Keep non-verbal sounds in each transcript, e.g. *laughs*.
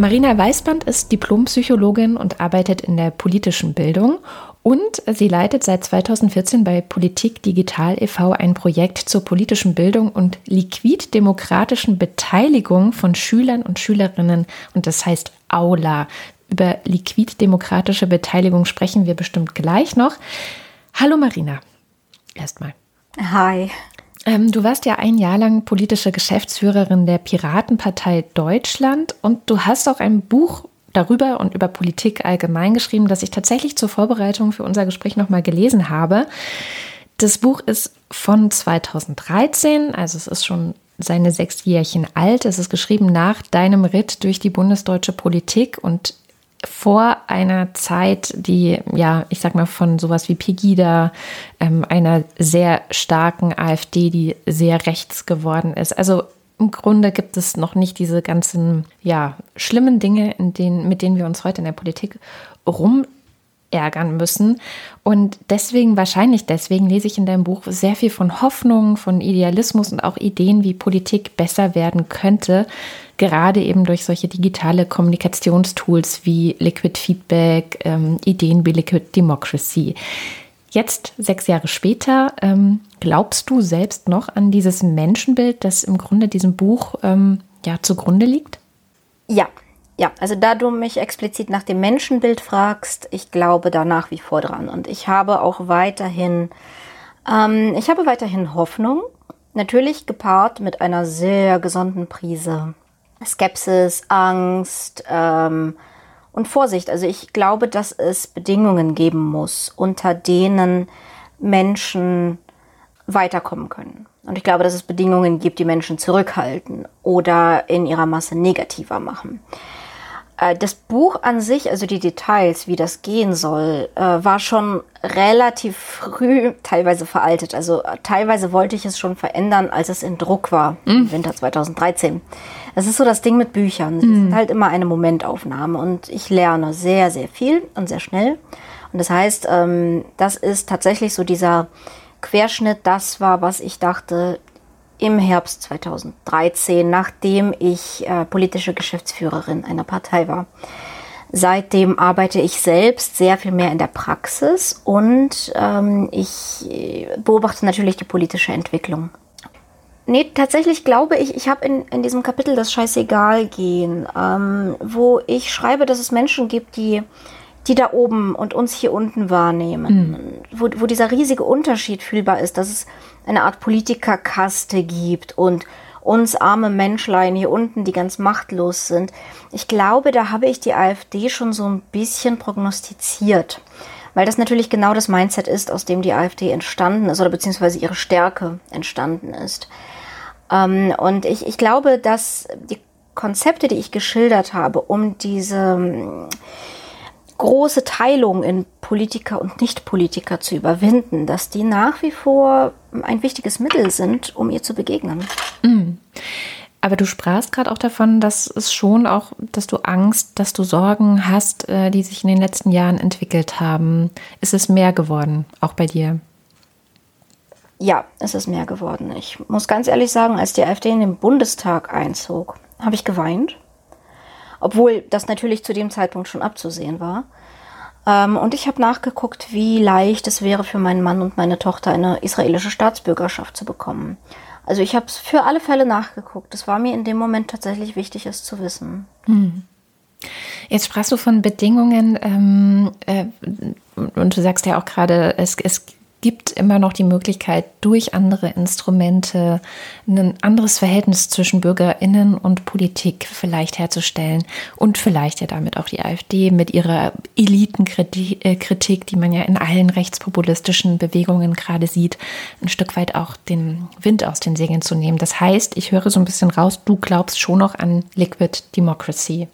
Marina Weißband ist Diplompsychologin und arbeitet in der politischen Bildung. Und sie leitet seit 2014 bei Politik Digital e.V. ein Projekt zur politischen Bildung und liquid-demokratischen Beteiligung von Schülern und Schülerinnen. Und das heißt Aula. Über liquid-demokratische Beteiligung sprechen wir bestimmt gleich noch. Hallo Marina. Erstmal. Hi. Ähm, du warst ja ein Jahr lang politische Geschäftsführerin der Piratenpartei Deutschland und du hast auch ein Buch darüber und über Politik allgemein geschrieben, das ich tatsächlich zur Vorbereitung für unser Gespräch nochmal gelesen habe. Das Buch ist von 2013, also es ist schon seine sechs Jährchen alt. Es ist geschrieben nach deinem Ritt durch die bundesdeutsche Politik und vor einer Zeit, die, ja, ich sag mal, von sowas wie Pegida, ähm, einer sehr starken AfD, die sehr rechts geworden ist. Also im Grunde gibt es noch nicht diese ganzen, ja, schlimmen Dinge, in denen, mit denen wir uns heute in der Politik rum ärgern müssen. Und deswegen, wahrscheinlich deswegen, lese ich in deinem Buch sehr viel von Hoffnung, von Idealismus und auch Ideen, wie Politik besser werden könnte, gerade eben durch solche digitale Kommunikationstools wie Liquid Feedback, ähm, Ideen wie Liquid Democracy. Jetzt, sechs Jahre später, ähm, glaubst du selbst noch an dieses Menschenbild, das im Grunde diesem Buch ähm, ja zugrunde liegt? Ja, ja, also da du mich explizit nach dem Menschenbild fragst, ich glaube da nach wie vor dran. Und ich habe auch weiterhin, ähm, ich habe weiterhin Hoffnung, natürlich gepaart mit einer sehr gesunden Prise Skepsis, Angst ähm, und Vorsicht. Also ich glaube, dass es Bedingungen geben muss, unter denen Menschen weiterkommen können. Und ich glaube, dass es Bedingungen gibt, die Menschen zurückhalten oder in ihrer Masse negativer machen. Äh, das Buch an sich, also die Details, wie das gehen soll, äh, war schon relativ früh *laughs* teilweise veraltet. Also äh, teilweise wollte ich es schon verändern, als es in Druck war, mhm. im Winter 2013. Es ist so das Ding mit Büchern. Sie mhm. sind halt immer eine Momentaufnahme und ich lerne sehr, sehr viel und sehr schnell. Und das heißt, ähm, das ist tatsächlich so dieser Querschnitt, das war, was ich dachte, im Herbst 2013, nachdem ich äh, politische Geschäftsführerin einer Partei war. Seitdem arbeite ich selbst sehr viel mehr in der Praxis und ähm, ich äh, beobachte natürlich die politische Entwicklung. Nee, tatsächlich glaube ich, ich habe in, in diesem Kapitel das Scheißegal gehen, ähm, wo ich schreibe, dass es Menschen gibt, die die da oben und uns hier unten wahrnehmen, mhm. wo, wo dieser riesige Unterschied fühlbar ist, dass es eine Art Politikerkaste gibt und uns arme Menschlein hier unten, die ganz machtlos sind. Ich glaube, da habe ich die AfD schon so ein bisschen prognostiziert, weil das natürlich genau das Mindset ist, aus dem die AfD entstanden ist oder beziehungsweise ihre Stärke entstanden ist. Ähm, und ich, ich glaube, dass die Konzepte, die ich geschildert habe, um diese große Teilung in Politiker und Nichtpolitiker zu überwinden, dass die nach wie vor ein wichtiges Mittel sind, um ihr zu begegnen. Mhm. Aber du sprachst gerade auch davon, dass es schon auch, dass du Angst, dass du Sorgen hast, äh, die sich in den letzten Jahren entwickelt haben. Ist es mehr geworden, auch bei dir? Ja, es ist mehr geworden. Ich muss ganz ehrlich sagen, als die AfD in den Bundestag einzog, habe ich geweint obwohl das natürlich zu dem Zeitpunkt schon abzusehen war. Ähm, und ich habe nachgeguckt, wie leicht es wäre für meinen Mann und meine Tochter eine israelische Staatsbürgerschaft zu bekommen. Also ich habe es für alle Fälle nachgeguckt. Es war mir in dem Moment tatsächlich wichtig, es zu wissen. Hm. Jetzt sprachst du von Bedingungen ähm, äh, und du sagst ja auch gerade, es, es gibt immer noch die Möglichkeit, durch andere Instrumente ein anderes Verhältnis zwischen Bürgerinnen und Politik vielleicht herzustellen und vielleicht ja damit auch die AfD mit ihrer Elitenkritik, äh, die man ja in allen rechtspopulistischen Bewegungen gerade sieht, ein Stück weit auch den Wind aus den Segeln zu nehmen. Das heißt, ich höre so ein bisschen raus, du glaubst schon noch an Liquid Democracy.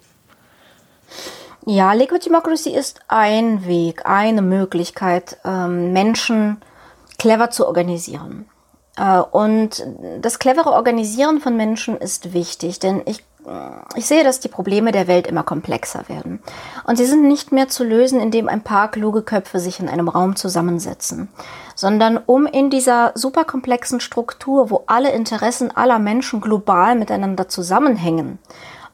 Ja, Liquid Democracy ist ein Weg, eine Möglichkeit, ähm, Menschen clever zu organisieren. Äh, und das clevere Organisieren von Menschen ist wichtig, denn ich, ich sehe, dass die Probleme der Welt immer komplexer werden. Und sie sind nicht mehr zu lösen, indem ein paar kluge Köpfe sich in einem Raum zusammensetzen, sondern um in dieser superkomplexen Struktur, wo alle Interessen aller Menschen global miteinander zusammenhängen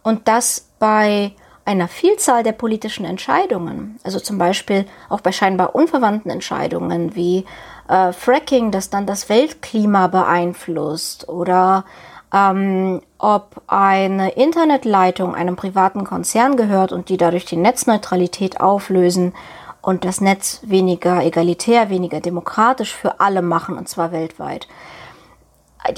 und das bei einer Vielzahl der politischen Entscheidungen, also zum Beispiel auch bei scheinbar unverwandten Entscheidungen wie äh, Fracking, das dann das Weltklima beeinflusst oder ähm, ob eine Internetleitung einem privaten Konzern gehört und die dadurch die Netzneutralität auflösen und das Netz weniger egalitär, weniger demokratisch für alle machen, und zwar weltweit.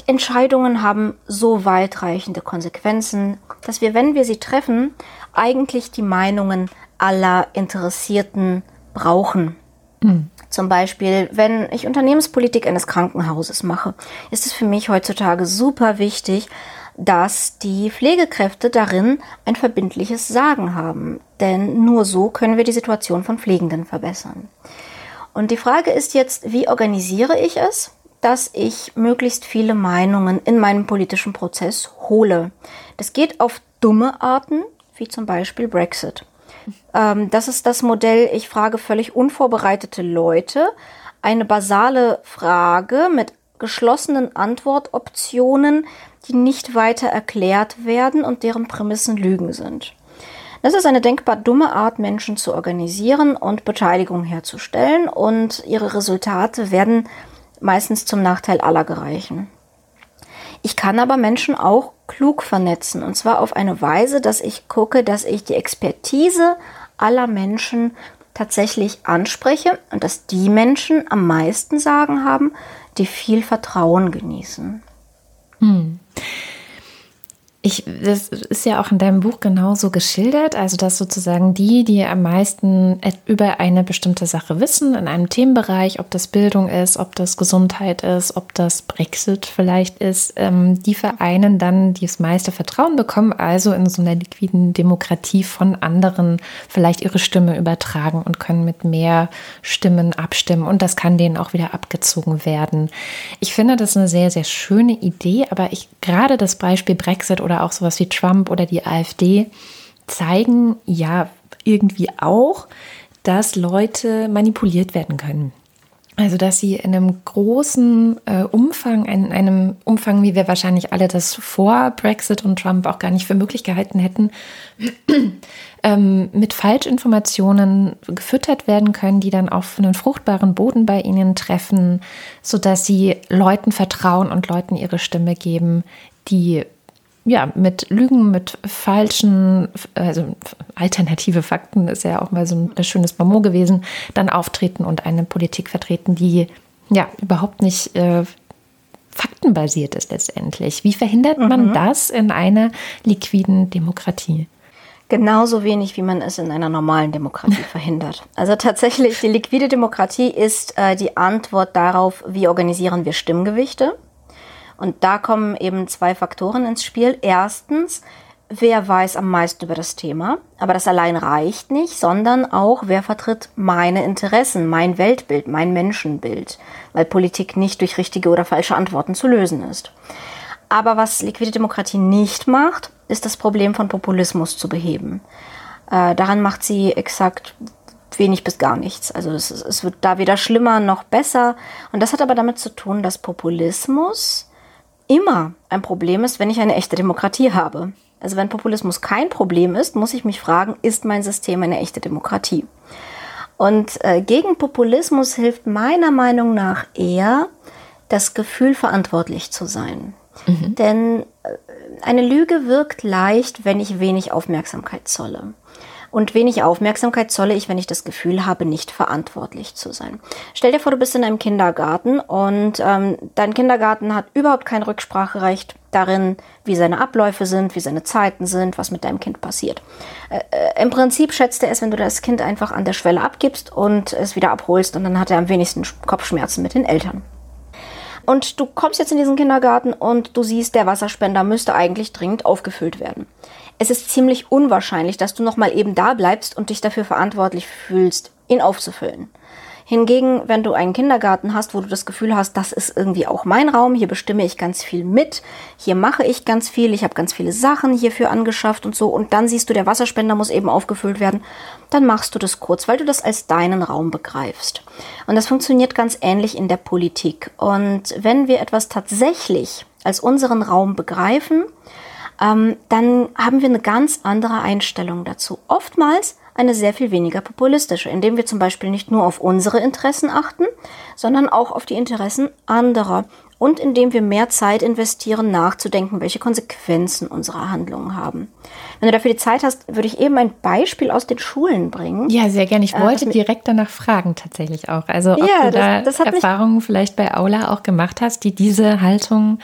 Entscheidungen haben so weitreichende Konsequenzen, dass wir, wenn wir sie treffen, eigentlich die Meinungen aller Interessierten brauchen. Mhm. Zum Beispiel, wenn ich Unternehmenspolitik eines Krankenhauses mache, ist es für mich heutzutage super wichtig, dass die Pflegekräfte darin ein verbindliches Sagen haben. Denn nur so können wir die Situation von Pflegenden verbessern. Und die Frage ist jetzt, wie organisiere ich es, dass ich möglichst viele Meinungen in meinem politischen Prozess hole. Das geht auf dumme Arten, wie zum Beispiel Brexit. Ähm, das ist das Modell, ich frage völlig unvorbereitete Leute eine basale Frage mit geschlossenen Antwortoptionen, die nicht weiter erklärt werden und deren Prämissen Lügen sind. Das ist eine denkbar dumme Art, Menschen zu organisieren und Beteiligung herzustellen und ihre Resultate werden meistens zum Nachteil aller gereichen. Ich kann aber Menschen auch klug vernetzen und zwar auf eine Weise, dass ich gucke, dass ich die Expertise aller Menschen tatsächlich anspreche und dass die Menschen am meisten Sagen haben, die viel Vertrauen genießen. Hm. Ich, das ist ja auch in deinem Buch genauso geschildert, also dass sozusagen die, die am meisten über eine bestimmte Sache wissen, in einem Themenbereich, ob das Bildung ist, ob das Gesundheit ist, ob das Brexit vielleicht ist, ähm, die vereinen dann das meiste Vertrauen bekommen, also in so einer liquiden Demokratie von anderen vielleicht ihre Stimme übertragen und können mit mehr Stimmen abstimmen und das kann denen auch wieder abgezogen werden. Ich finde das eine sehr, sehr schöne Idee, aber ich gerade das Beispiel Brexit oder oder auch sowas wie Trump oder die AfD zeigen ja irgendwie auch, dass Leute manipuliert werden können. Also, dass sie in einem großen äh, Umfang, in einem Umfang, wie wir wahrscheinlich alle das vor Brexit und Trump auch gar nicht für möglich gehalten hätten, *clears throat* ähm, mit Falschinformationen gefüttert werden können, die dann auf einen fruchtbaren Boden bei ihnen treffen, sodass sie Leuten vertrauen und Leuten ihre Stimme geben, die ja, mit Lügen, mit falschen, also alternative Fakten ist ja auch mal so ein schönes Bonmot gewesen, dann auftreten und eine Politik vertreten, die ja überhaupt nicht äh, faktenbasiert ist letztendlich. Wie verhindert man mhm. das in einer liquiden Demokratie? Genauso wenig, wie man es in einer normalen Demokratie *laughs* verhindert. Also tatsächlich, die liquide Demokratie ist äh, die Antwort darauf, wie organisieren wir Stimmgewichte. Und da kommen eben zwei Faktoren ins Spiel. Erstens, wer weiß am meisten über das Thema. Aber das allein reicht nicht, sondern auch, wer vertritt meine Interessen, mein Weltbild, mein Menschenbild. Weil Politik nicht durch richtige oder falsche Antworten zu lösen ist. Aber was liquide Demokratie nicht macht, ist das Problem von Populismus zu beheben. Äh, daran macht sie exakt wenig bis gar nichts. Also es, es wird da weder schlimmer noch besser. Und das hat aber damit zu tun, dass Populismus immer ein Problem ist, wenn ich eine echte Demokratie habe. Also wenn Populismus kein Problem ist, muss ich mich fragen, ist mein System eine echte Demokratie? Und äh, gegen Populismus hilft meiner Meinung nach eher das Gefühl, verantwortlich zu sein. Mhm. Denn äh, eine Lüge wirkt leicht, wenn ich wenig Aufmerksamkeit zolle. Und wenig Aufmerksamkeit zolle ich, wenn ich das Gefühl habe, nicht verantwortlich zu sein. Stell dir vor, du bist in einem Kindergarten und ähm, dein Kindergarten hat überhaupt kein Rückspracherecht darin, wie seine Abläufe sind, wie seine Zeiten sind, was mit deinem Kind passiert. Äh, äh, Im Prinzip schätzt er es, wenn du das Kind einfach an der Schwelle abgibst und es wieder abholst und dann hat er am wenigsten Kopfschmerzen mit den Eltern. Und du kommst jetzt in diesen Kindergarten und du siehst, der Wasserspender müsste eigentlich dringend aufgefüllt werden es ist ziemlich unwahrscheinlich, dass du nochmal eben da bleibst und dich dafür verantwortlich fühlst, ihn aufzufüllen. Hingegen, wenn du einen Kindergarten hast, wo du das Gefühl hast, das ist irgendwie auch mein Raum, hier bestimme ich ganz viel mit, hier mache ich ganz viel, ich habe ganz viele Sachen hierfür angeschafft und so, und dann siehst du, der Wasserspender muss eben aufgefüllt werden, dann machst du das kurz, weil du das als deinen Raum begreifst. Und das funktioniert ganz ähnlich in der Politik. Und wenn wir etwas tatsächlich als unseren Raum begreifen, ähm, dann haben wir eine ganz andere Einstellung dazu. Oftmals eine sehr viel weniger populistische, indem wir zum Beispiel nicht nur auf unsere Interessen achten, sondern auch auf die Interessen anderer und indem wir mehr Zeit investieren, nachzudenken, welche Konsequenzen unsere Handlungen haben. Wenn du dafür die Zeit hast, würde ich eben ein Beispiel aus den Schulen bringen. Ja, sehr gerne. Ich äh, wollte direkt danach fragen, tatsächlich auch. Also, ob ja, du da das, das Erfahrungen vielleicht bei Aula auch gemacht hast, die diese Haltung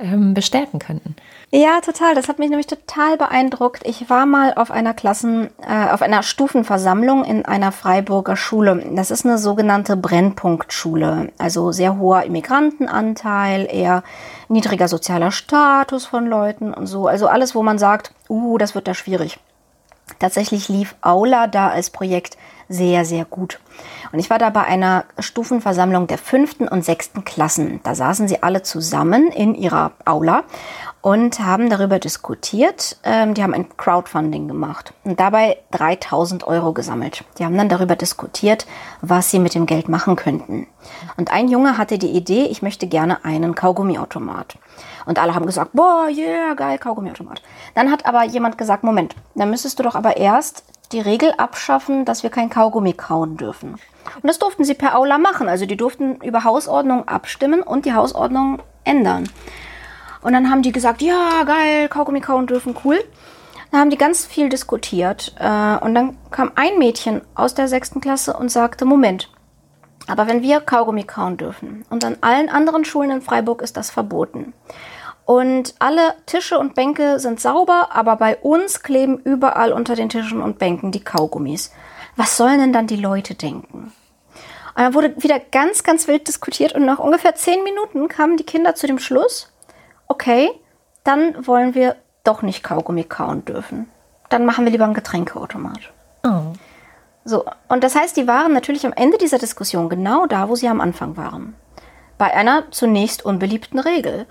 ähm, bestärken könnten. Ja, total. Das hat mich nämlich total beeindruckt. Ich war mal auf einer Klassen, äh, auf einer Stufenversammlung in einer Freiburger Schule. Das ist eine sogenannte Brennpunktschule. Also sehr hoher Immigrantenanteil, eher niedriger sozialer Status von Leuten und so. Also alles, wo man sagt, uh, das wird da schwierig. Tatsächlich lief Aula da als Projekt sehr, sehr gut. Und ich war da bei einer Stufenversammlung der fünften und sechsten Klassen. Da saßen sie alle zusammen in ihrer Aula und haben darüber diskutiert. Ähm, die haben ein Crowdfunding gemacht und dabei 3000 Euro gesammelt. Die haben dann darüber diskutiert, was sie mit dem Geld machen könnten. Und ein Junge hatte die Idee, ich möchte gerne einen Kaugummiautomat. Und alle haben gesagt, boah, yeah, geil, Kaugummiautomat. Dann hat aber jemand gesagt, Moment, dann müsstest du doch aber erst die Regel abschaffen, dass wir kein Kaugummi kauen dürfen. Und das durften sie per Aula machen. Also die durften über Hausordnung abstimmen und die Hausordnung ändern. Und dann haben die gesagt, ja, geil, Kaugummi kauen dürfen, cool. Dann haben die ganz viel diskutiert. Äh, und dann kam ein Mädchen aus der sechsten Klasse und sagte, Moment, aber wenn wir Kaugummi kauen dürfen und an allen anderen Schulen in Freiburg ist das verboten. Und alle Tische und Bänke sind sauber, aber bei uns kleben überall unter den Tischen und Bänken die Kaugummis. Was sollen denn dann die Leute denken? Und dann wurde wieder ganz, ganz wild diskutiert und nach ungefähr zehn Minuten kamen die Kinder zu dem Schluss, okay, dann wollen wir doch nicht Kaugummi kauen dürfen. Dann machen wir lieber einen Getränkeautomat. Oh. So, und das heißt, die waren natürlich am Ende dieser Diskussion genau da, wo sie am Anfang waren. Bei einer zunächst unbeliebten Regel.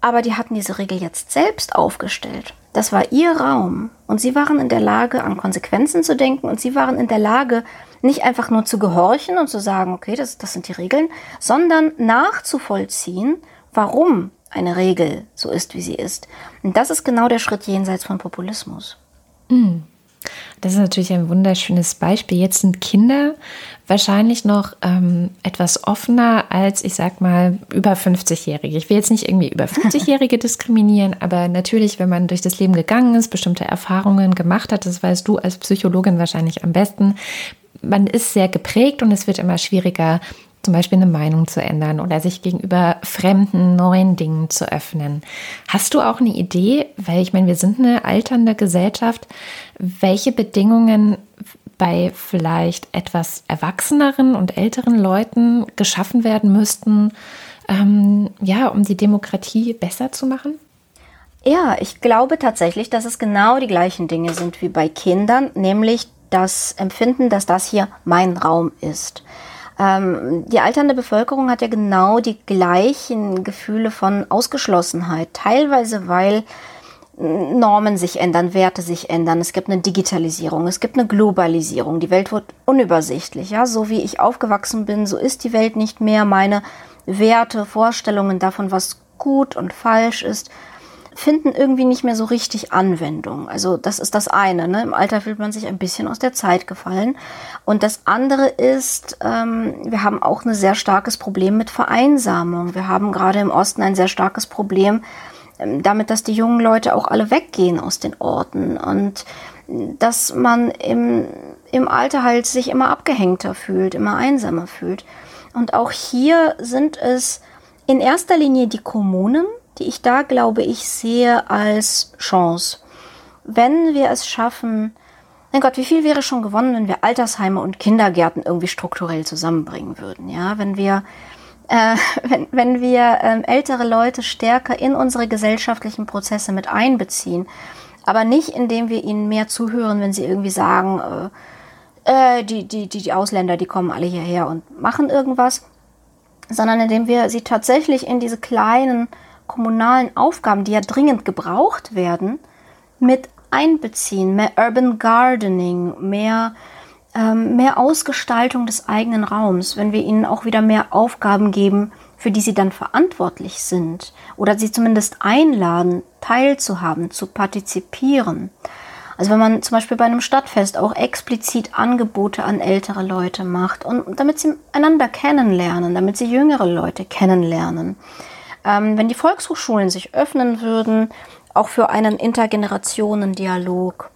Aber die hatten diese Regel jetzt selbst aufgestellt. Das war ihr Raum. Und sie waren in der Lage, an Konsequenzen zu denken. Und sie waren in der Lage, nicht einfach nur zu gehorchen und zu sagen, okay, das, das sind die Regeln, sondern nachzuvollziehen, warum eine Regel so ist, wie sie ist. Und das ist genau der Schritt jenseits von Populismus. Mhm. Das ist natürlich ein wunderschönes Beispiel. Jetzt sind Kinder wahrscheinlich noch ähm, etwas offener als, ich sag mal, über 50-Jährige. Ich will jetzt nicht irgendwie über *laughs* 50-Jährige diskriminieren, aber natürlich, wenn man durch das Leben gegangen ist, bestimmte Erfahrungen gemacht hat, das weißt du als Psychologin wahrscheinlich am besten. Man ist sehr geprägt und es wird immer schwieriger, zum Beispiel eine Meinung zu ändern oder sich gegenüber fremden, neuen Dingen zu öffnen. Hast du auch eine Idee, weil ich meine, wir sind eine alternde Gesellschaft, welche Bedingungen bei vielleicht etwas erwachseneren und älteren Leuten geschaffen werden müssten, ähm, ja, um die Demokratie besser zu machen? Ja, ich glaube tatsächlich, dass es genau die gleichen Dinge sind wie bei Kindern, nämlich das Empfinden, dass das hier mein Raum ist. Ähm, die alternde Bevölkerung hat ja genau die gleichen Gefühle von Ausgeschlossenheit, teilweise weil Normen sich ändern, Werte sich ändern. Es gibt eine Digitalisierung, es gibt eine Globalisierung. Die Welt wird unübersichtlich. Ja, so wie ich aufgewachsen bin, so ist die Welt nicht mehr. Meine Werte, Vorstellungen davon, was gut und falsch ist, finden irgendwie nicht mehr so richtig Anwendung. Also das ist das eine. Ne? Im Alter fühlt man sich ein bisschen aus der Zeit gefallen. Und das andere ist, ähm, wir haben auch ein sehr starkes Problem mit Vereinsamung. Wir haben gerade im Osten ein sehr starkes Problem ähm, damit, dass die jungen Leute auch alle weggehen aus den Orten und dass man im, im Alter halt sich immer abgehängter fühlt, immer einsamer fühlt. Und auch hier sind es in erster Linie die Kommunen, die ich da, glaube ich, sehe als Chance. Wenn wir es schaffen, mein Gott, wie viel wäre schon gewonnen, wenn wir Altersheime und Kindergärten irgendwie strukturell zusammenbringen würden? Ja, wenn wir, äh, *laughs* wenn, wenn wir äh, ältere Leute stärker in unsere gesellschaftlichen Prozesse mit einbeziehen, aber nicht indem wir ihnen mehr zuhören, wenn sie irgendwie sagen, äh, äh die, die, die, die Ausländer, die kommen alle hierher und machen irgendwas, sondern indem wir sie tatsächlich in diese kleinen kommunalen Aufgaben, die ja dringend gebraucht werden, mit einbeziehen. Mehr Urban Gardening, mehr, ähm, mehr Ausgestaltung des eigenen Raums, wenn wir ihnen auch wieder mehr Aufgaben geben für die sie dann verantwortlich sind oder sie zumindest einladen, teilzuhaben, zu partizipieren. Also wenn man zum Beispiel bei einem Stadtfest auch explizit Angebote an ältere Leute macht und damit sie einander kennenlernen, damit sie jüngere Leute kennenlernen. Ähm, wenn die Volkshochschulen sich öffnen würden, auch für einen Intergenerationendialog.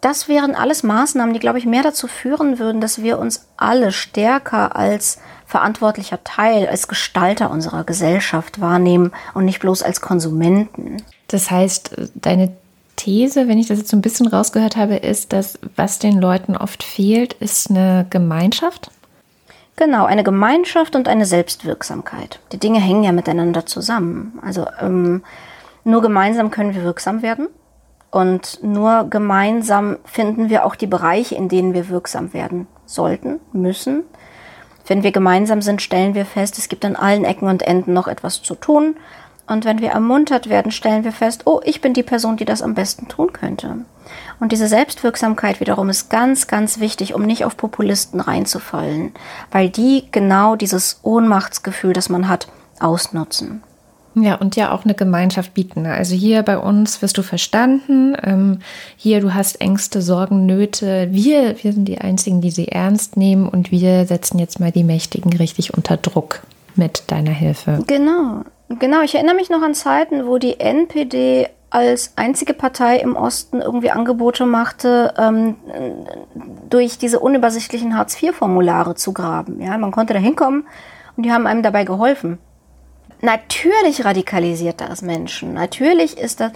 Das wären alles Maßnahmen, die, glaube ich, mehr dazu führen würden, dass wir uns alle stärker als verantwortlicher Teil, als Gestalter unserer Gesellschaft wahrnehmen und nicht bloß als Konsumenten. Das heißt, deine These, wenn ich das jetzt so ein bisschen rausgehört habe, ist, dass was den Leuten oft fehlt, ist eine Gemeinschaft. Genau, eine Gemeinschaft und eine Selbstwirksamkeit. Die Dinge hängen ja miteinander zusammen. Also ähm, nur gemeinsam können wir wirksam werden und nur gemeinsam finden wir auch die Bereiche, in denen wir wirksam werden sollten, müssen. Wenn wir gemeinsam sind, stellen wir fest, es gibt an allen Ecken und Enden noch etwas zu tun und wenn wir ermuntert werden, stellen wir fest, oh, ich bin die Person, die das am besten tun könnte. Und diese Selbstwirksamkeit wiederum ist ganz, ganz wichtig, um nicht auf Populisten reinzufallen, weil die genau dieses Ohnmachtsgefühl, das man hat, ausnutzen. Ja, und ja auch eine Gemeinschaft bieten. Also hier bei uns wirst du verstanden. Ähm, hier, du hast Ängste, Sorgen, Nöte. Wir, wir sind die Einzigen, die sie ernst nehmen und wir setzen jetzt mal die Mächtigen richtig unter Druck mit deiner Hilfe. Genau. Genau, ich erinnere mich noch an Zeiten, wo die NPD als einzige Partei im Osten irgendwie Angebote machte, ähm, durch diese unübersichtlichen Hartz-IV-Formulare zu graben. Ja, man konnte da hinkommen und die haben einem dabei geholfen. Natürlich radikalisiert das Menschen, natürlich ist das,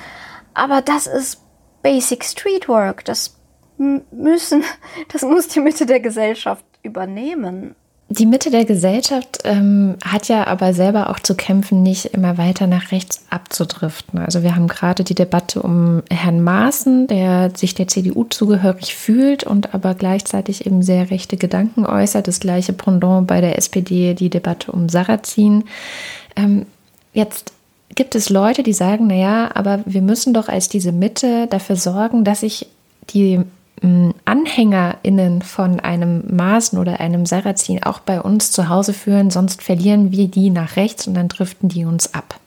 aber das ist Basic Streetwork. Das müssen, *laughs* das muss die Mitte der Gesellschaft übernehmen. Die Mitte der Gesellschaft ähm, hat ja aber selber auch zu kämpfen, nicht immer weiter nach rechts abzudriften. Also wir haben gerade die Debatte um Herrn Maaßen, der sich der CDU zugehörig fühlt und aber gleichzeitig eben sehr rechte Gedanken äußert. Das gleiche Pendant bei der SPD, die Debatte um Sarrazin. Ähm, jetzt gibt es Leute, die sagen, naja, aber wir müssen doch als diese Mitte dafür sorgen, dass sich die AnhängerInnen von einem Maßen oder einem Sarrazin auch bei uns zu Hause führen, sonst verlieren wir die nach rechts und dann driften die uns ab.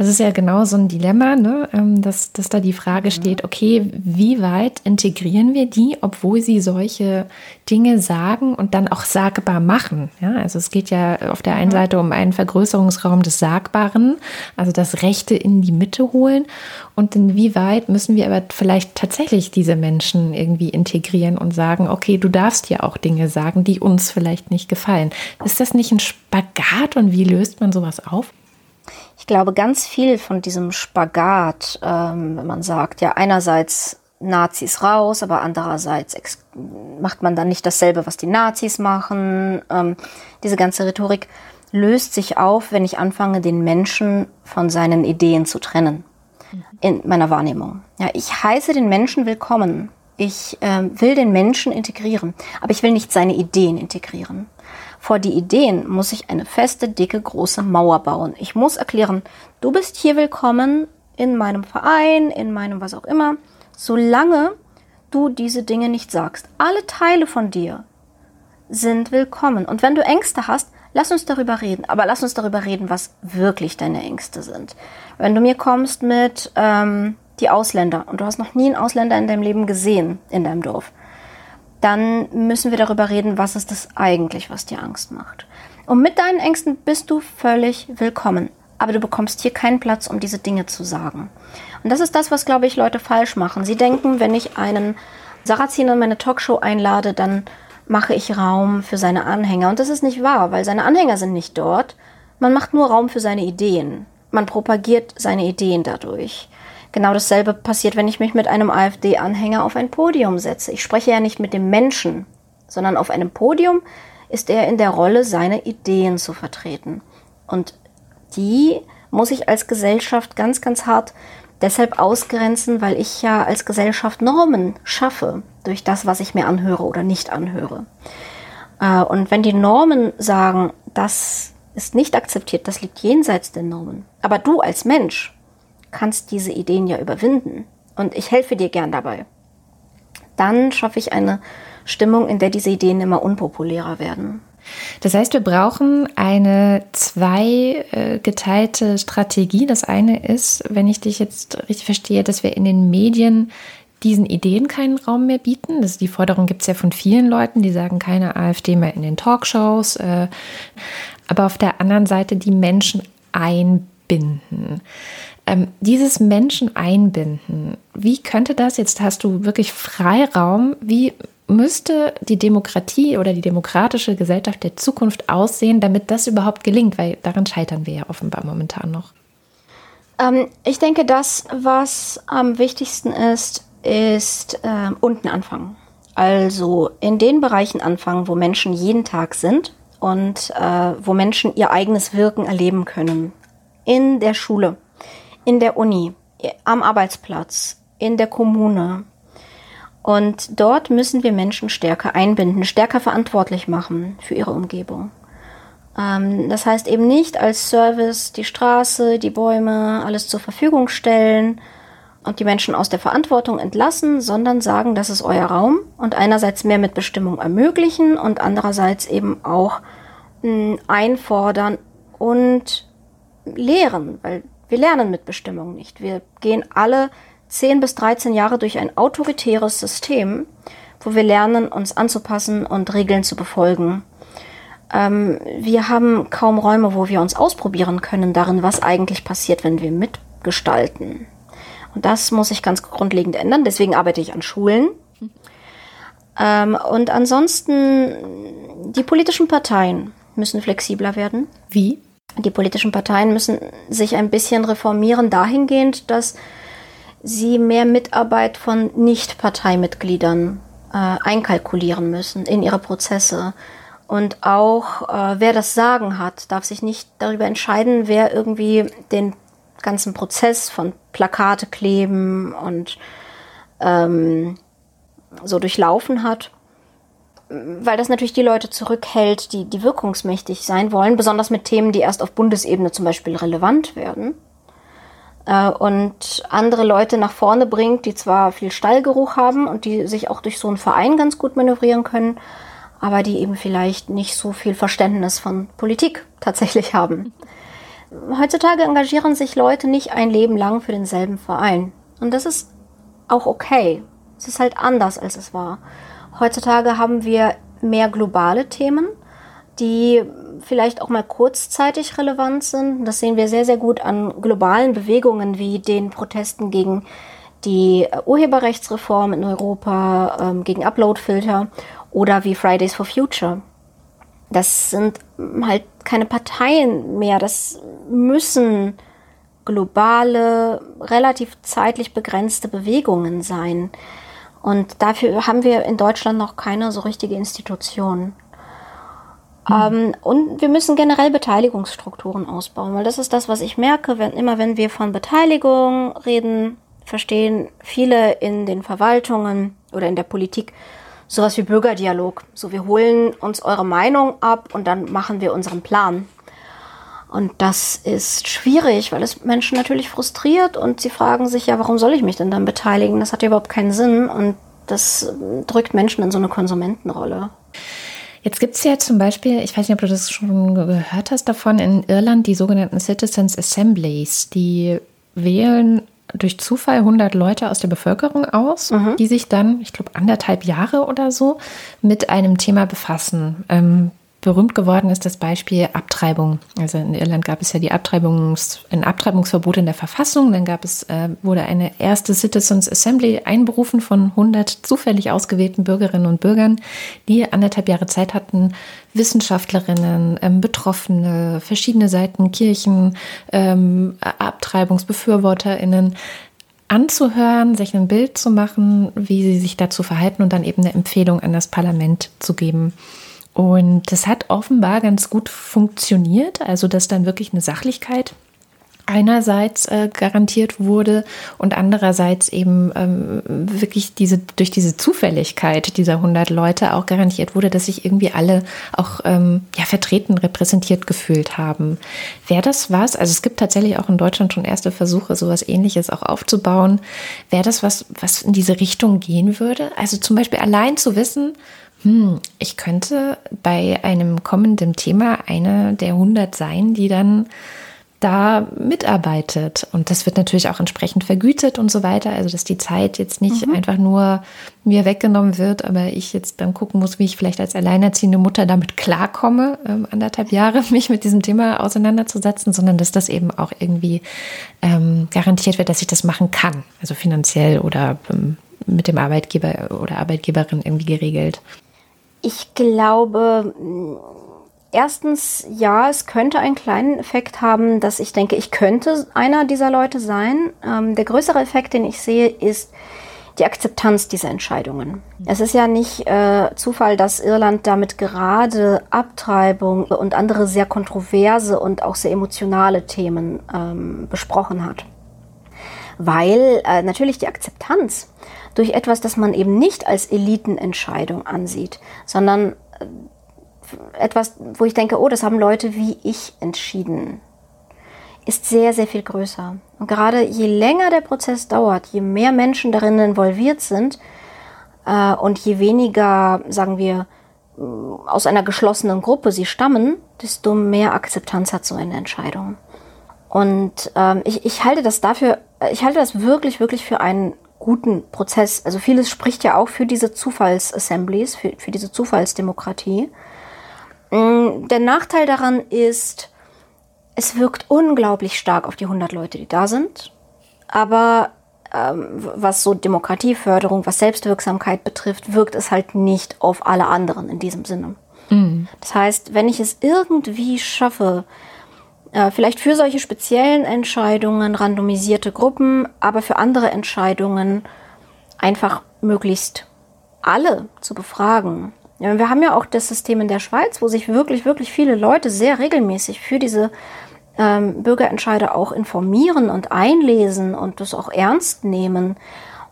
Das ist ja genau so ein Dilemma, ne? Ähm, dass, dass da die Frage mhm. steht, okay, wie weit integrieren wir die, obwohl sie solche Dinge sagen und dann auch sagbar machen? Ja, also es geht ja auf der einen. Seite um einen Vergrößerungsraum des Sagbaren, also das Rechte in die Mitte holen. Und inwieweit müssen wir aber vielleicht tatsächlich diese Menschen irgendwie integrieren und sagen, okay, du darfst ja auch Dinge sagen, die uns vielleicht nicht gefallen. Ist das nicht ein Spagat und wie löst man sowas auf? Ich glaube, ganz viel von diesem Spagat, ähm, wenn man sagt, ja, einerseits Nazis raus, aber andererseits macht man dann nicht dasselbe, was die Nazis machen. Ähm, diese ganze Rhetorik löst sich auf, wenn ich anfange, den Menschen von seinen Ideen zu trennen. In meiner Wahrnehmung. Ja, ich heiße den Menschen willkommen. Ich äh, will den Menschen integrieren, aber ich will nicht seine Ideen integrieren. Vor die Ideen muss ich eine feste, dicke, große Mauer bauen. Ich muss erklären, du bist hier willkommen in meinem Verein, in meinem was auch immer, solange du diese Dinge nicht sagst. Alle Teile von dir sind willkommen. Und wenn du Ängste hast, lass uns darüber reden. Aber lass uns darüber reden, was wirklich deine Ängste sind. Wenn du mir kommst mit ähm, die Ausländer und du hast noch nie einen Ausländer in deinem Leben gesehen in deinem Dorf, dann müssen wir darüber reden, was ist das eigentlich, was dir Angst macht. Und mit deinen Ängsten bist du völlig willkommen. Aber du bekommst hier keinen Platz, um diese Dinge zu sagen. Und das ist das, was, glaube ich, Leute falsch machen. Sie denken, wenn ich einen Sarrazin in meine Talkshow einlade, dann mache ich Raum für seine Anhänger. Und das ist nicht wahr, weil seine Anhänger sind nicht dort. Man macht nur Raum für seine Ideen. Man propagiert seine Ideen dadurch. Genau dasselbe passiert, wenn ich mich mit einem AfD-Anhänger auf ein Podium setze. Ich spreche ja nicht mit dem Menschen, sondern auf einem Podium ist er in der Rolle, seine Ideen zu vertreten. Und die muss ich als Gesellschaft ganz, ganz hart deshalb ausgrenzen, weil ich ja als Gesellschaft Normen schaffe durch das, was ich mir anhöre oder nicht anhöre. Äh, und wenn die Normen sagen, das ist nicht akzeptiert, das liegt jenseits der Normen, aber du als Mensch kannst diese Ideen ja überwinden und ich helfe dir gern dabei. Dann schaffe ich eine Stimmung, in der diese Ideen immer unpopulärer werden. Das heißt, wir brauchen eine zweigeteilte Strategie. Das eine ist, wenn ich dich jetzt richtig verstehe, dass wir in den Medien diesen Ideen keinen Raum mehr bieten. Das, die Forderung gibt es ja von vielen Leuten, die sagen, keine AfD mehr in den Talkshows. Äh, aber auf der anderen Seite die Menschen einbinden. Ähm, dieses Menschen einbinden, wie könnte das, jetzt hast du wirklich Freiraum, wie müsste die Demokratie oder die demokratische Gesellschaft der Zukunft aussehen, damit das überhaupt gelingt? Weil daran scheitern wir ja offenbar momentan noch. Ähm, ich denke, das, was am wichtigsten ist, ist äh, unten anfangen. Also in den Bereichen anfangen, wo Menschen jeden Tag sind und äh, wo Menschen ihr eigenes Wirken erleben können. In der Schule, in der Uni, am Arbeitsplatz, in der Kommune. Und dort müssen wir Menschen stärker einbinden, stärker verantwortlich machen für ihre Umgebung. Ähm, das heißt eben nicht als Service die Straße, die Bäume, alles zur Verfügung stellen, und die Menschen aus der Verantwortung entlassen, sondern sagen, das ist euer Raum und einerseits mehr Mitbestimmung ermöglichen und andererseits eben auch mh, hm, einfordern und lehren, weil wir lernen Mitbestimmung nicht. Wir gehen alle 10 bis 13 Jahre durch ein autoritäres System, wo wir lernen, uns anzupassen und Regeln zu befolgen. Ähm, wir haben kaum Räume, wo wir uns ausprobieren können darin, was eigentlich passiert, wenn wir mitgestalten. Und das muss sich ganz grundlegend ändern. Deswegen arbeite ich an Schulen. Ähm, und ansonsten, die politischen Parteien müssen flexibler werden. Wie? Die politischen Parteien müssen sich ein bisschen reformieren dahingehend, dass sie mehr Mitarbeit von Nicht-Parteimitgliedern äh, einkalkulieren müssen in ihre Prozesse. Und auch äh, wer das Sagen hat, darf sich nicht darüber entscheiden, wer irgendwie den ganzen Prozess von Plakate kleben und ähm, so durchlaufen hat, weil das natürlich die Leute zurückhält, die, die wirkungsmächtig sein wollen, besonders mit Themen, die erst auf Bundesebene zum Beispiel relevant werden. Äh, und andere Leute nach vorne bringt, die zwar viel Stallgeruch haben und die sich auch durch so einen Verein ganz gut manövrieren können, aber die eben vielleicht nicht so viel Verständnis von Politik tatsächlich haben. Heutzutage engagieren sich Leute nicht ein Leben lang für denselben Verein. Und das ist auch okay. Es ist halt anders, als es war. Heutzutage haben wir mehr globale Themen, die vielleicht auch mal kurzzeitig relevant sind. Das sehen wir sehr, sehr gut an globalen Bewegungen wie den Protesten gegen die Urheberrechtsreform in Europa, ähm, gegen Uploadfilter oder wie Fridays for Future. Das sind halt keine Parteien mehr. Das müssen globale, relativ zeitlich begrenzte Bewegungen sein. Und dafür haben wir in Deutschland noch keine so richtige Institution. Mhm. Ähm, und wir müssen generell Beteiligungsstrukturen ausbauen, weil das ist das, was ich merke, wenn immer wenn wir von Beteiligung reden, verstehen viele in den Verwaltungen oder in der Politik sowas wie Bürgerdialog. So, wir holen uns eure Meinung ab und dann machen wir unseren Plan. Und das ist schwierig, weil es Menschen natürlich frustriert und sie fragen sich ja, warum soll ich mich denn dann beteiligen? Das hat ja überhaupt keinen Sinn und das drückt Menschen in so eine Konsumentenrolle. Jetzt gibt es ja zum Beispiel, ich weiß nicht, ob du das schon gehört hast davon, in Irland die sogenannten Citizens Assemblies. Die wählen durch Zufall 100 Leute aus der Bevölkerung aus, mhm. die sich dann, ich glaube, anderthalb Jahre oder so mit einem Thema befassen. Ähm, Berühmt geworden ist das Beispiel Abtreibung. Also in Irland gab es ja die Abtreibungs, ein Abtreibungsverbot in der Verfassung. Dann gab es, äh, wurde eine erste Citizens Assembly einberufen von 100 zufällig ausgewählten Bürgerinnen und Bürgern, die anderthalb Jahre Zeit hatten, Wissenschaftlerinnen, ähm, Betroffene, verschiedene Seiten, Kirchen, ähm, AbtreibungsbefürworterInnen anzuhören, sich ein Bild zu machen, wie sie sich dazu verhalten und dann eben eine Empfehlung an das Parlament zu geben. Und das hat offenbar ganz gut funktioniert, also dass dann wirklich eine Sachlichkeit einerseits äh, garantiert wurde und andererseits eben ähm, wirklich diese durch diese Zufälligkeit dieser 100 Leute auch garantiert wurde, dass sich irgendwie alle auch ähm, ja vertreten repräsentiert gefühlt haben. Wäre das was? Also es gibt tatsächlich auch in Deutschland schon erste Versuche, sowas Ähnliches auch aufzubauen. Wäre das was, was in diese Richtung gehen würde? Also zum Beispiel allein zu wissen, Hm, ich könnte bei einem kommenden Thema eine der 100 sein, die dann da mitarbeitet. Und das wird natürlich auch entsprechend vergütet und so weiter. Also, dass die Zeit jetzt nicht mhm. einfach nur mir weggenommen wird, aber ich jetzt dann gucken muss, wie ich vielleicht als alleinerziehende Mutter damit klarkomme, ähm, anderthalb Jahre *laughs* mich mit diesem Thema auseinanderzusetzen, sondern dass das eben auch irgendwie ähm, garantiert wird, dass ich das machen kann. Also finanziell oder ähm, mit dem Arbeitgeber oder Arbeitgeberin irgendwie geregelt. Ich glaube, Erstens, ja, es könnte einen kleinen Effekt haben, dass ich denke, ich könnte einer dieser Leute sein. Ähm, der größere Effekt, den ich sehe, ist die Akzeptanz dieser Entscheidungen. Es ist ja nicht äh, Zufall, dass Irland damit gerade Abtreibung und andere sehr kontroverse und auch sehr emotionale Themen ähm, besprochen hat. Weil äh, natürlich die Akzeptanz durch etwas, das man eben nicht als Elitenentscheidung ansieht, sondern äh, etwas, wo ich denke, oh, das haben Leute wie ich entschieden, ist sehr, sehr viel größer. Und gerade je länger der Prozess dauert, je mehr Menschen darin involviert sind äh, und je weniger, sagen wir, äh, aus einer geschlossenen Gruppe sie stammen, desto mehr Akzeptanz hat so eine Entscheidung. Und ähm, ich, ich halte das dafür, ich halte das wirklich, wirklich für einen guten Prozess. Also vieles spricht ja auch für diese Zufallsassemblies, für, für diese Zufallsdemokratie. Mm, der Nachteil daran ist, es wirkt unglaublich stark auf die 100 Leute, die da sind. Aber ähm, was so Demokratieförderung, was Selbstwirksamkeit betrifft, wirkt es halt nicht auf alle anderen in diesem Sinne. Mhm. Das heißt, wenn ich es irgendwie schaffe, äh, vielleicht für solche speziellen Entscheidungen randomisierte Gruppen, aber für andere Entscheidungen einfach möglichst alle zu befragen, wir haben ja auch das System in der Schweiz, wo sich wirklich, wirklich viele Leute sehr regelmäßig für diese ähm, Bürgerentscheide auch informieren und einlesen und das auch ernst nehmen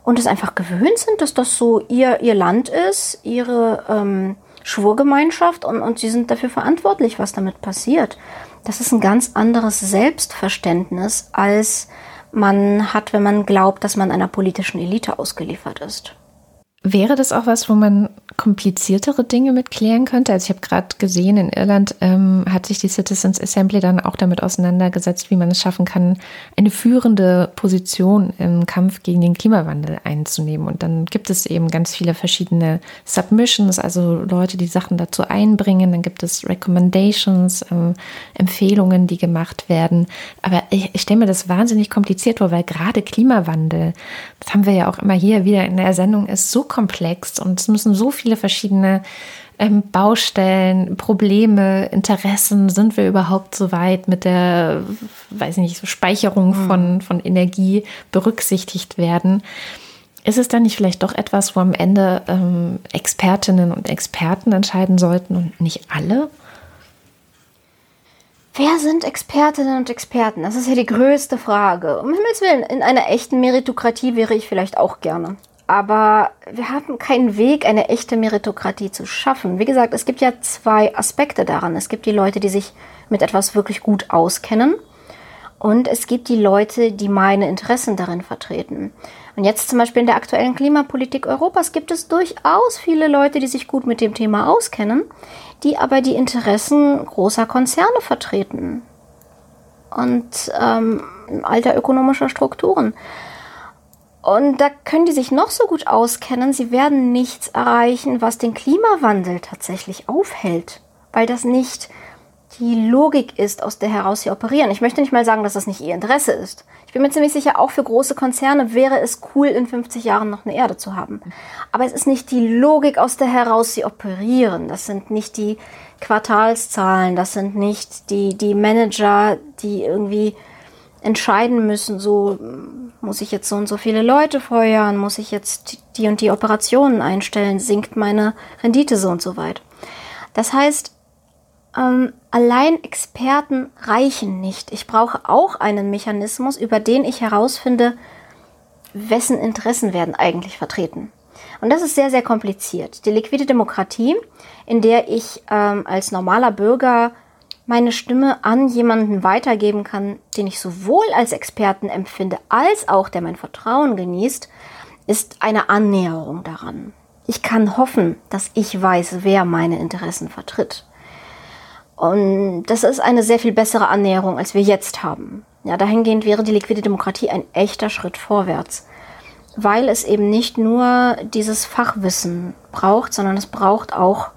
und es einfach gewöhnt sind, dass das so ihr, ihr Land ist, ihre ähm, Schwurgemeinschaft und, und sie sind dafür verantwortlich, was damit passiert. Das ist ein ganz anderes Selbstverständnis, als man hat, wenn man glaubt, dass man einer politischen Elite ausgeliefert ist. Wäre das auch was, wo man kompliziertere Dinge mit klären könnte? Also ich habe gerade gesehen, in Irland ähm, hat sich die Citizens Assembly dann auch damit auseinandergesetzt, wie man es schaffen kann, eine führende Position im Kampf gegen den Klimawandel einzunehmen. Und dann gibt es eben ganz viele verschiedene Submissions, also Leute, die Sachen dazu einbringen. Dann gibt es Recommendations, ähm, Empfehlungen, die gemacht werden. Aber ich, ich stelle mir das wahnsinnig kompliziert vor, weil gerade Klimawandel, das haben wir ja auch immer hier wieder in der Sendung, ist so komplex und es müssen so viele verschiedene ähm, Baustellen, Probleme, Interessen. Sind wir überhaupt so weit mit der, weiß ich nicht, so Speicherung mhm. von, von Energie berücksichtigt werden? Ist es dann nicht vielleicht doch etwas, wo am Ende ähm, Expertinnen und Experten entscheiden sollten und nicht alle? Wer sind Expertinnen und Experten? Das ist ja die größte Frage. Um Himmels Willen, in einer echten Meritokratie wäre ich vielleicht auch gerne aber wir haben keinen Weg, eine echte Meritokratie zu schaffen. Wie gesagt, es gibt ja zwei Aspekte daran. Es gibt die Leute, die sich mit etwas wirklich gut auskennen und es gibt die Leute, die meine Interessen darin vertreten. Und jetzt zum Beispiel in der aktuellen Klimapolitik Europas gibt es durchaus viele Leute, die sich gut mit dem Thema auskennen, die aber die Interessen großer Konzerne vertreten und ähm, alter ökonomischer Strukturen. Und da können die sich noch so gut auskennen, sie werden nichts erreichen, was den Klimawandel tatsächlich aufhält, weil das nicht die Logik ist, aus der heraus sie operieren. Ich möchte nicht mal sagen, dass das nicht ihr Interesse ist. Ich bin mir ziemlich sicher, auch für große Konzerne wäre es cool, in 50 Jahren noch eine Erde zu haben. Aber es ist nicht die Logik, aus der heraus sie operieren. Das sind nicht die Quartalszahlen, das sind nicht die, die Manager, die irgendwie entscheiden müssen, so muss ich jetzt so und so viele Leute feuern, muss ich jetzt die und die Operationen einstellen, sinkt meine Rendite so und so weit. Das heißt, ähm, allein Experten reichen nicht. Ich brauche auch einen Mechanismus, über den ich herausfinde, wessen Interessen werden eigentlich vertreten. Und das ist sehr, sehr kompliziert. Die liquide Demokratie, in der ich ähm, als normaler Bürger meine Stimme an jemanden weitergeben kann, den ich sowohl als Experten empfinde, als auch der mein Vertrauen genießt, ist eine Annäherung daran. Ich kann hoffen, dass ich weiß, wer meine Interessen vertritt. Und das ist eine sehr viel bessere Annäherung, als wir jetzt haben. Ja, dahingehend wäre die liquide Demokratie ein echter Schritt vorwärts, weil es eben nicht nur dieses Fachwissen braucht, sondern es braucht auch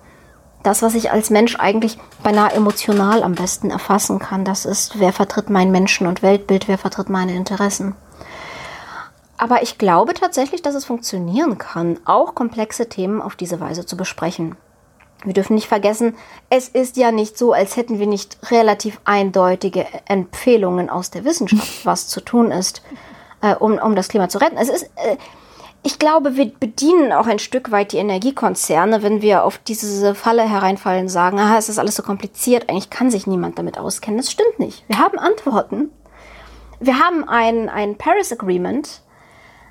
das, was ich als Mensch eigentlich beinahe emotional am besten erfassen kann. Das ist, wer vertritt mein Menschen- und Weltbild, wer vertritt meine Interessen. Aber ich glaube tatsächlich, dass es funktionieren kann, auch komplexe Themen auf diese Weise zu besprechen. Wir dürfen nicht vergessen, es ist ja nicht so, als hätten wir nicht relativ eindeutige Empfehlungen aus der Wissenschaft, was zu tun ist, äh, um, um das Klima zu retten. Es ist, äh, ich glaube, wir bedienen auch ein Stück weit die Energiekonzerne, wenn wir auf diese Falle hereinfallen, sagen, aha, es ist alles so kompliziert, eigentlich kann sich niemand damit auskennen. Das stimmt nicht. Wir haben Antworten. Wir haben ein, ein Paris Agreement.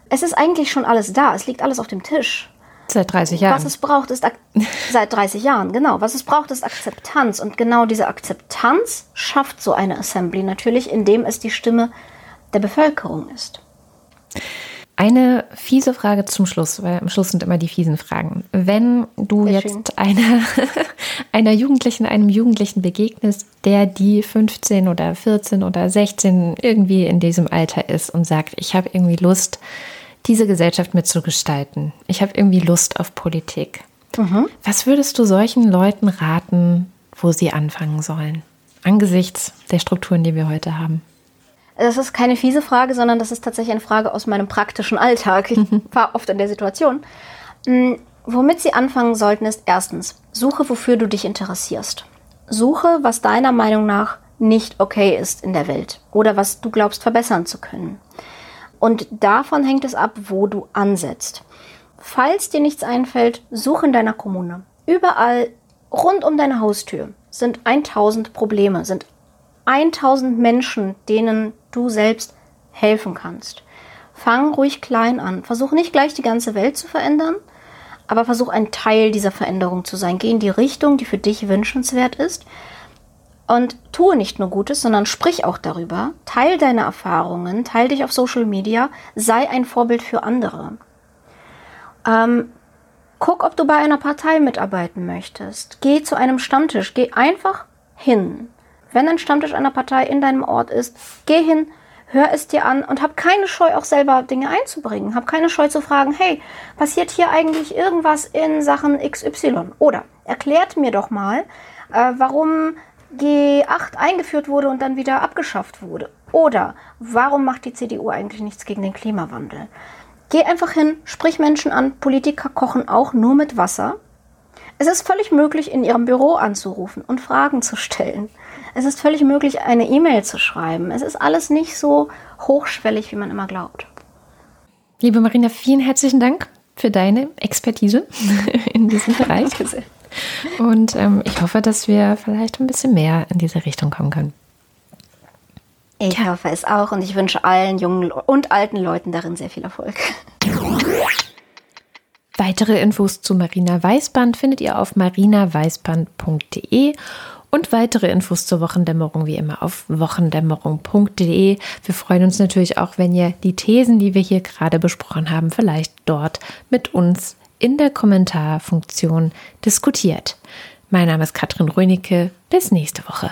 Es ist eigentlich schon alles da. Es liegt alles auf dem Tisch. Seit 30 Jahren. Was es braucht, ist *laughs* seit 30 Jahren, genau. Was es braucht, ist Akzeptanz. Und genau diese Akzeptanz schafft so eine Assembly natürlich, indem es die Stimme der Bevölkerung ist. Eine fiese Frage zum Schluss, weil am Schluss sind immer die fiesen Fragen. Wenn du Sehr jetzt einer, *laughs* einer Jugendlichen, einem Jugendlichen begegnest, der die 15 oder 14 oder 16 irgendwie in diesem Alter ist und sagt, ich habe irgendwie Lust, diese Gesellschaft mitzugestalten. Ich habe irgendwie Lust auf Politik. Mhm. Was würdest du solchen Leuten raten, wo sie anfangen sollen, angesichts der Strukturen, die wir heute haben? Das ist keine fiese Frage, sondern das ist tatsächlich eine Frage aus meinem praktischen Alltag. Ich *laughs* war oft in der Situation. Hm, womit Sie anfangen sollten, ist erstens, suche, wofür du dich interessierst. Suche, was deiner Meinung nach nicht okay ist in der Welt oder was du glaubst verbessern zu können. Und davon hängt es ab, wo du ansetzt. Falls dir nichts einfällt, such in deiner Kommune. Überall rund um deine Haustür sind 1000 Probleme, sind 1000 Menschen, denen du selbst helfen kannst. Fang ruhig klein an. Versuch nicht gleich die ganze Welt zu verändern, aber versuch ein Teil dieser Veränderung zu sein. Geh in die Richtung, die für dich wünschenswert ist. Und tue nicht nur Gutes, sondern sprich auch darüber. Teil deine Erfahrungen, teil dich auf Social Media, sei ein Vorbild für andere. Ähm, guck, ob du bei einer Partei mitarbeiten möchtest. Geh zu einem Stammtisch. Geh einfach hin. Wenn ein Stammtisch einer Partei in deinem Ort ist, geh hin, hör es dir an und hab keine Scheu, auch selber Dinge einzubringen. Hab keine Scheu zu fragen, hey, passiert hier eigentlich irgendwas in Sachen XY? Oder erklärt mir doch mal, äh, warum G8 eingeführt wurde und dann wieder abgeschafft wurde. Oder warum macht die CDU eigentlich nichts gegen den Klimawandel? Geh einfach hin, sprich Menschen an. Politiker kochen auch nur mit Wasser. Es ist völlig möglich, in ihrem Büro anzurufen und Fragen zu stellen. Es ist völlig möglich, eine E-Mail zu schreiben. Es ist alles nicht so hochschwellig, wie man immer glaubt. Liebe Marina, vielen herzlichen Dank für deine Expertise *laughs* in diesem *laughs* Bereich. Und ähm, ich hoffe, dass wir vielleicht ein bisschen mehr in diese Richtung kommen können. Ich ja. hoffe es auch und ich wünsche allen jungen und alten Leuten darin sehr viel Erfolg. Weitere Infos zu Marina Weißband findet ihr auf marinaweißband.de und weitere Infos zur Wochendämmerung wie immer auf wochendämmerung.de. Wir freuen uns natürlich auch, wenn ihr die Thesen, die wir hier gerade besprochen haben, vielleicht dort mit uns in der Kommentarfunktion diskutiert. Mein Name ist Katrin Rönicke. Bis nächste Woche.